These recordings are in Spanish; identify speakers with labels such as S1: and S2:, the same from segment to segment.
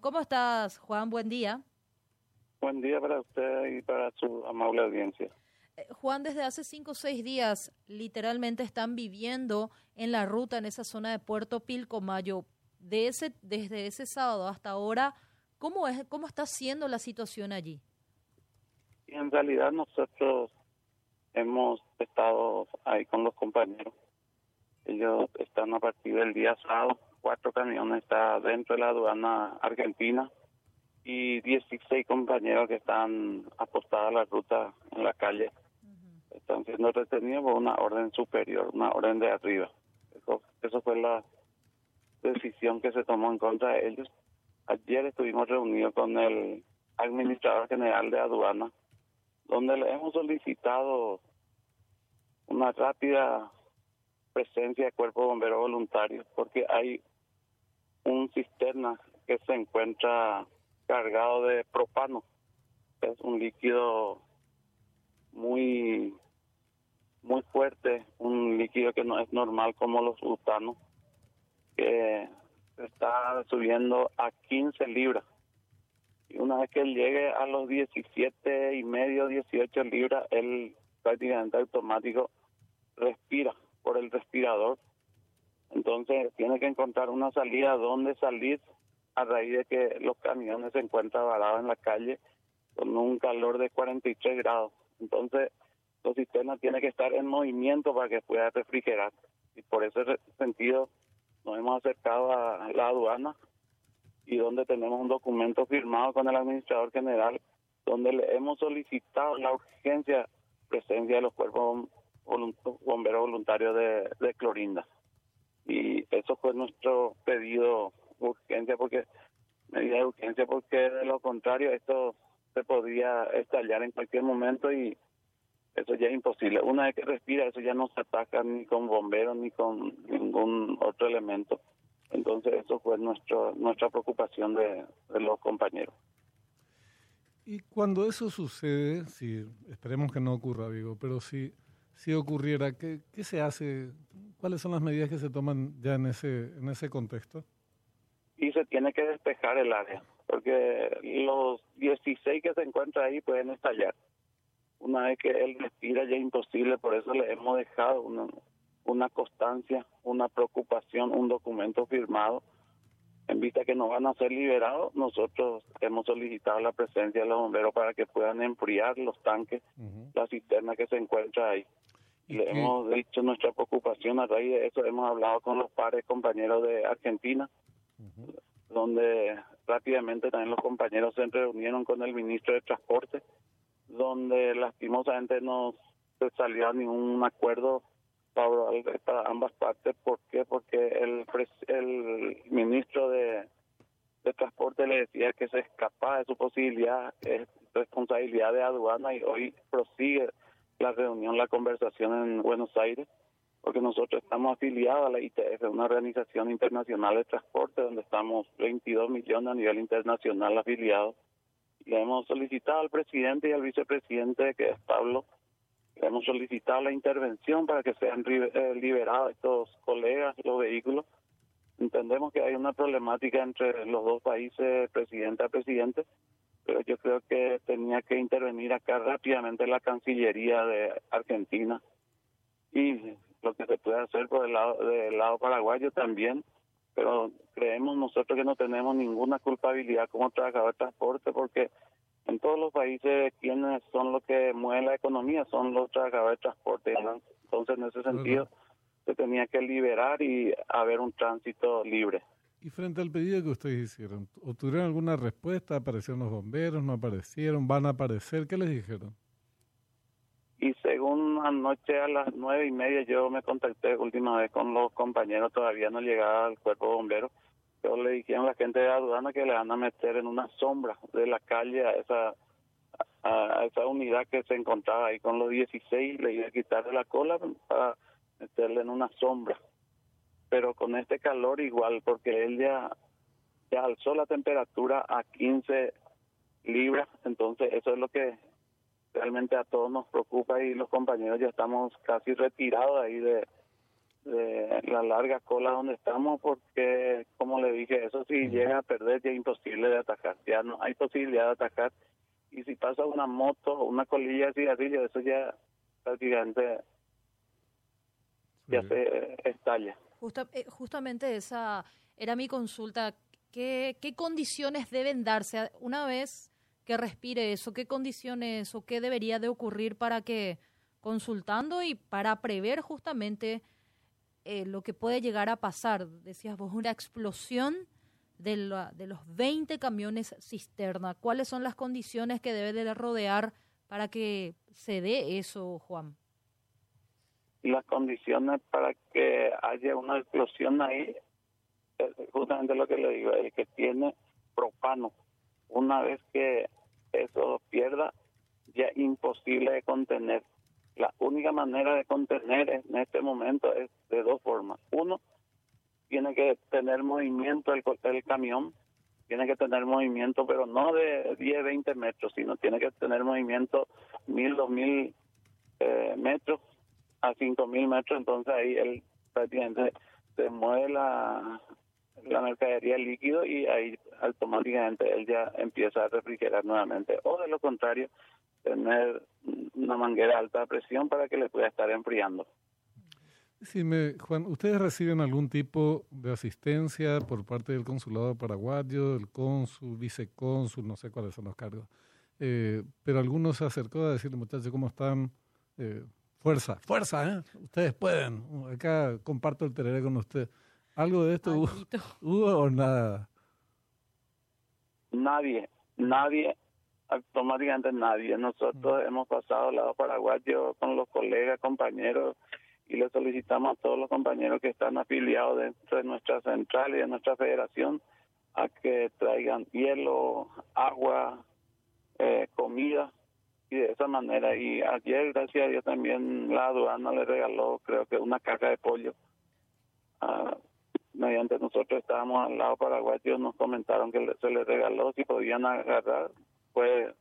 S1: ¿Cómo estás, Juan? Buen día.
S2: Buen día para usted y para su amable audiencia.
S1: Eh, Juan, desde hace cinco o seis días literalmente están viviendo en la ruta, en esa zona de Puerto Pilcomayo. De ese, desde ese sábado hasta ahora, ¿cómo, es, ¿cómo está siendo la situación allí?
S2: Y en realidad nosotros hemos estado ahí con los compañeros. Ellos están a partir del día sábado, cuatro camiones están dentro de la aduana argentina y 16 compañeros que están apostados a la ruta en la calle. Están siendo retenidos por una orden superior, una orden de arriba. Eso, eso fue la decisión que se tomó en contra de ellos. Ayer estuvimos reunidos con el administrador general de aduana, donde le hemos solicitado una rápida presencia de cuerpo bombero voluntario, porque hay un cisterna que se encuentra cargado de propano. Es un líquido muy muy fuerte, un líquido que no es normal como los butanos, que está subiendo a 15 libras. Y una vez que él llegue a los 17 y medio, 18 libras, él prácticamente automático respira por el respirador. Entonces tiene que encontrar una salida donde salir a raíz de que los camiones se encuentran varados en la calle con un calor de 43 grados. Entonces, los sistemas tienen que estar en movimiento para que pueda refrigerar. Y por ese sentido, nos hemos acercado a la aduana y donde tenemos un documento firmado con el administrador general, donde le hemos solicitado la urgencia presencia de los cuerpos bomberos voluntarios de, de Clorinda. Y eso fue nuestro pedido urgencia porque medida de urgencia porque de lo contrario esto se podría estallar en cualquier momento y eso ya es imposible. Una vez que respira, eso ya no se ataca ni con bomberos ni con ningún otro elemento. Entonces, eso fue nuestro, nuestra preocupación de, de los compañeros.
S3: Y cuando eso sucede, si esperemos que no ocurra, digo, pero si, si ocurriera, ¿qué, ¿qué se hace? ¿Cuáles son las medidas que se toman ya en ese, en ese contexto?
S2: y se tiene que despejar el área, porque los 16 que se encuentran ahí pueden estallar. Una vez que él respira ya es imposible, por eso le hemos dejado una, una constancia, una preocupación, un documento firmado. En vista que no van a ser liberados, nosotros hemos solicitado la presencia de los bomberos para que puedan enfriar los tanques, la cisterna que se encuentra ahí. Le hemos dicho nuestra preocupación a raíz de eso, hemos hablado con los pares compañeros de Argentina, donde rápidamente también los compañeros se reunieron con el ministro de Transporte, donde lastimosamente no se salió a ningún acuerdo favorable para ambas partes. ¿Por qué? Porque el, el ministro de, de Transporte le decía que se escapaba de su posibilidad, es responsabilidad de aduana y hoy prosigue la reunión, la conversación en Buenos Aires porque nosotros estamos afiliados a la ITF, una organización internacional de transporte donde estamos 22 millones a nivel internacional afiliados. Le hemos solicitado al presidente y al vicepresidente, que es Pablo, le hemos solicitado la intervención para que sean eh, liberados estos colegas, los vehículos. Entendemos que hay una problemática entre los dos países, presidente a presidente, pero yo creo que tenía que intervenir acá rápidamente la Cancillería de Argentina y lo que se puede hacer por el lado del lado paraguayo también, pero creemos nosotros que no tenemos ninguna culpabilidad como trabajador de transporte porque en todos los países quienes son los que mueven la economía son los trabajadores de transporte. Entonces, en ese sentido, se tenía que liberar y haber un tránsito libre.
S3: Y frente al pedido que ustedes hicieron, ¿obtuvieron alguna respuesta? ¿Aparecieron los bomberos? ¿No aparecieron? ¿Van a aparecer? ¿Qué les dijeron?
S2: y según anoche a las nueve y media yo me contacté última vez con los compañeros, todavía no llegaba el cuerpo de bomberos. Yo le dijeron a la gente de aduana que le van a meter en una sombra de la calle a esa a esa unidad que se encontraba ahí con los 16, le iba a quitar de la cola para meterle en una sombra. Pero con este calor igual, porque él ya, ya alzó la temperatura a 15 libras, entonces eso es lo que realmente a todos nos preocupa y los compañeros ya estamos casi retirados ahí de, de la larga cola donde estamos porque, como le dije, eso si llega a perder ya es imposible de atacar, ya no hay posibilidad de atacar. Y si pasa una moto o una colilla de cigarrillo, eso ya prácticamente ya se estalla.
S1: Eh, justamente esa era mi consulta. ¿Qué, ¿Qué condiciones deben darse una vez que respire eso? ¿Qué condiciones o qué debería de ocurrir para que, consultando y para prever justamente eh, lo que puede llegar a pasar, decías vos, una explosión de, de los 20 camiones cisterna. ¿Cuáles son las condiciones que debe de rodear para que se dé eso, Juan?
S2: Las condiciones para que haya una explosión ahí, es justamente lo que le digo, el que tiene propano. Una vez que eso pierda, ya imposible de contener. La única manera de contener en este momento es de dos formas. Uno, tiene que tener movimiento el, el camión, tiene que tener movimiento, pero no de 10, 20 metros, sino tiene que tener movimiento 1000, 2000 eh, metros a 5000 metros, entonces ahí él prácticamente se mueve la, mercadería líquido y ahí automáticamente él ya empieza a refrigerar nuevamente. O de lo contrario, tener una manguera alta de presión para que le pueda estar enfriando.
S3: me Juan, ¿ustedes reciben algún tipo de asistencia por parte del consulado paraguayo, del cónsul, vicecónsul, no sé cuáles son los cargos? Eh, pero algunos se acercó a decirle, muchachos, ¿cómo están? Eh, fuerza, fuerza, ¿eh? Ustedes pueden. Acá comparto el tereré con usted. ¿Algo de esto hubo, o nada?
S2: Nadie, nadie automáticamente nadie. Nosotros hemos pasado al lado paraguayo con los colegas, compañeros, y le solicitamos a todos los compañeros que están afiliados dentro de nuestra central y de nuestra federación a que traigan hielo, agua, eh, comida y de esa manera. Y ayer, gracias a Dios, también la aduana le regaló, creo que una caja de pollo. Ah, mediante nosotros estábamos al lado paraguayo, nos comentaron que se les regaló si podían agarrar fue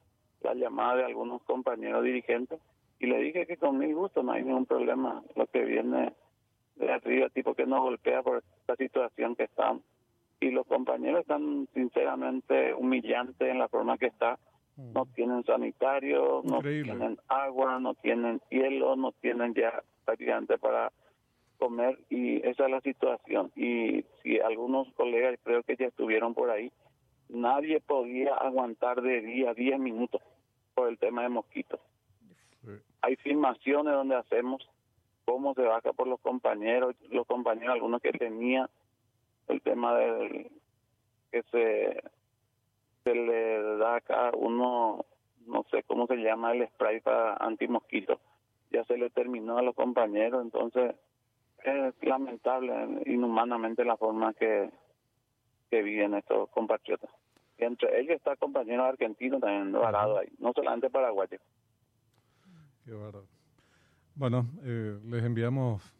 S2: la llamada de algunos compañeros dirigentes y le dije que con mi gusto no hay ningún problema lo que viene de arriba, tipo que nos golpea por esta situación que estamos. Y los compañeros están sinceramente humillantes en la forma que está. Mm. No tienen sanitario, no tienen agua, no tienen hielo, no tienen ya prácticamente para comer y esa es la situación. Y si algunos colegas creo que ya estuvieron por ahí, nadie podía aguantar de día 10 minutos por el tema de mosquitos. Hay filmaciones donde hacemos cómo se baja por los compañeros, los compañeros, algunos que tenían el tema del que se, se le da acá uno, no sé cómo se llama el spray para antimosquitos, ya se le terminó a los compañeros, entonces es lamentable, inhumanamente la forma que, que viven estos compatriotas. Entre ellos está compañero argentino también varado ahí, no solamente paraguayo.
S3: Qué Bueno, eh, les enviamos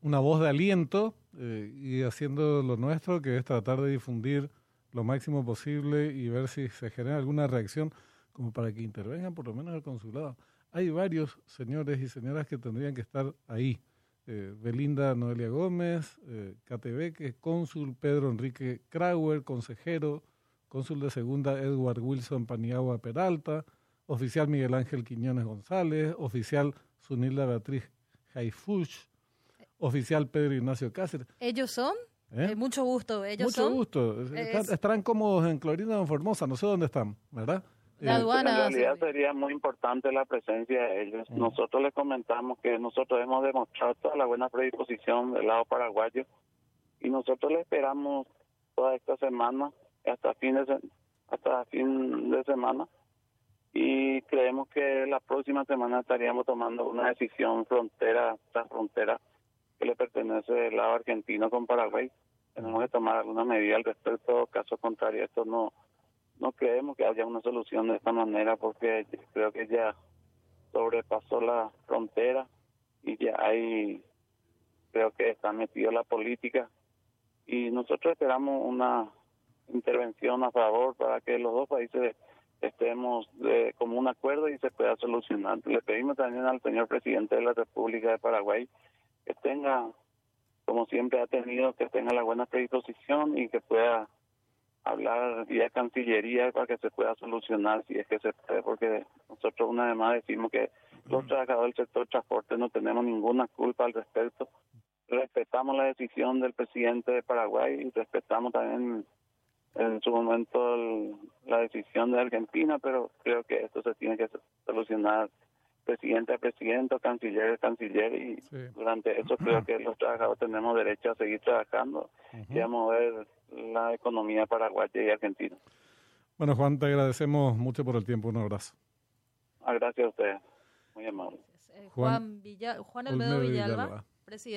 S3: una voz de aliento eh, y haciendo lo nuestro, que es tratar de difundir lo máximo posible y ver si se genera alguna reacción como para que intervengan por lo menos el consulado. Hay varios señores y señoras que tendrían que estar ahí. Eh, Belinda Noelia Gómez, eh, KTV, que es cónsul, Pedro Enrique Krauer, consejero, cónsul de segunda Edward Wilson Paniagua Peralta, oficial Miguel Ángel Quiñones González, oficial Sunilda Beatriz Jaifuch, oficial Pedro Ignacio Cáceres.
S1: ¿Ellos son? ¿Eh? Eh, mucho gusto, ellos
S3: mucho gusto. Estarán cómodos en Clorina de Formosa, no sé dónde están, ¿verdad?
S2: La aduana. En realidad sería muy importante la presencia de ellos. Mm. Nosotros les comentamos que nosotros hemos demostrado toda la buena predisposición del lado paraguayo y nosotros le esperamos toda esta semana hasta fin de hasta fin de semana y creemos que la próxima semana estaríamos tomando una decisión frontera tras frontera que le pertenece del lado argentino con Paraguay. Tenemos que tomar alguna medida al respecto, caso contrario esto no no creemos que haya una solución de esta manera porque creo que ya sobrepasó la frontera y ya hay creo que está metido la política y nosotros esperamos una intervención a favor para que los dos países estemos de común acuerdo y se pueda solucionar. Le pedimos también al señor presidente de la República de Paraguay que tenga como siempre ha tenido, que tenga la buena predisposición y que pueda hablar vía Cancillería para que se pueda solucionar si es que se puede, porque nosotros una vez más decimos que los trabajadores del sector transporte no tenemos ninguna culpa al respecto. Respetamos la decisión del presidente de Paraguay y respetamos también en su momento la decisión de Argentina, pero creo que esto se tiene que solucionar presidente a presidente, canciller a canciller, y durante eso creo que los trabajadores tenemos derecho a seguir trabajando y a mover la economía paraguaya y argentina.
S3: Bueno, Juan, te agradecemos mucho por el tiempo. Un abrazo.
S2: Ah, gracias a ustedes. Muy amable.
S1: Juan, Villa, Juan Almedo Villalba, presidente.